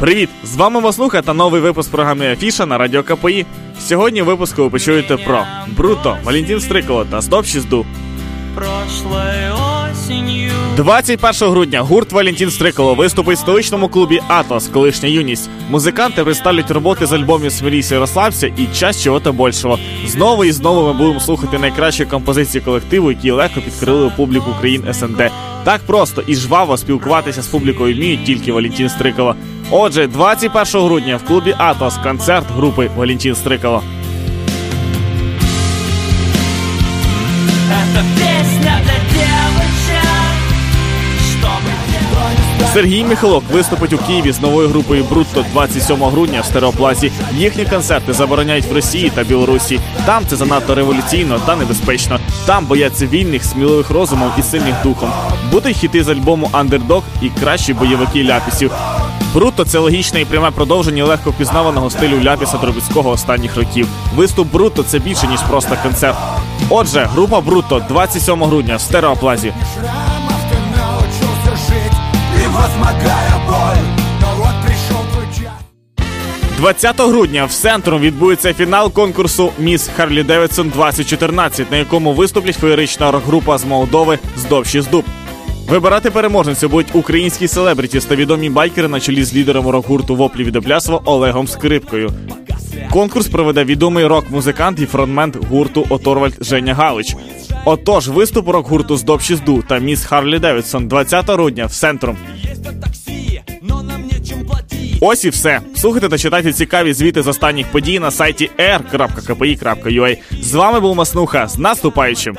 Привіт! З вами Маслуха та новий випуск програми Афіша на радіо КПІ. Сьогодні в випуску ви почуєте про Бруто, Валентин Стрикало та Стоп осенью 21 грудня гурт Валентин Стрикало виступить в столичному клубі Атос, колишня юність. Музиканти представлять роботи з альбомів «Смирійся, розслабся» і час чого-то большого. Знову і знову ми будемо слухати найкращі композиції колективу, які легко підкрили публіку країн СНД. Так просто і жваво спілкуватися з публікою вміють тільки Валентин Стрикало. Отже, 21 грудня в клубі Атос концерт групи Валентин Стрикало. Сергій Михайлок виступить у Києві з новою групою Брутто 27 грудня в стереоплазі. Їхні концерти забороняють в Росії та Білорусі. Там це занадто революційно та небезпечно. Там бояться вільних, сміливих розумом і сильних духом. Будуть хіти з альбому Underdog і кращі бойовики ляпісів. Брутто це логічне і пряме продовження легко впізнаваного стилю Ляпіса Трубецького останніх років. Виступ Брутто це більше ніж просто концерт. Отже, група Брутто 27 грудня в Stereo Plaza. Превозмогая боль Но вот пришел твой час 20 грудня в Sentrum відбудеться фінал конкурсу Міс Harley-Davidson 2014, на якому виступлять феєрична рок-група з Молдови «Zdob și Zdub. Вибирати переможницю будуть українські селебріті та відомі байкери на чолі з лідером рок-гурту Воплі Відоплясова Олегом Скрипкою. Конкурс проведе відомий рок-музикант і фронтмен гурту O.Torvald Женя Галич. Отож, виступ рок-гурту «Zdob și Zdub» та міс Harley-Davidson 20 грудня в Sentrum. Ось і все. Слухайте та читайте цікаві звіти з останніх подій на сайті r.kpi.ua. З вами був Маснуха. З наступаючим!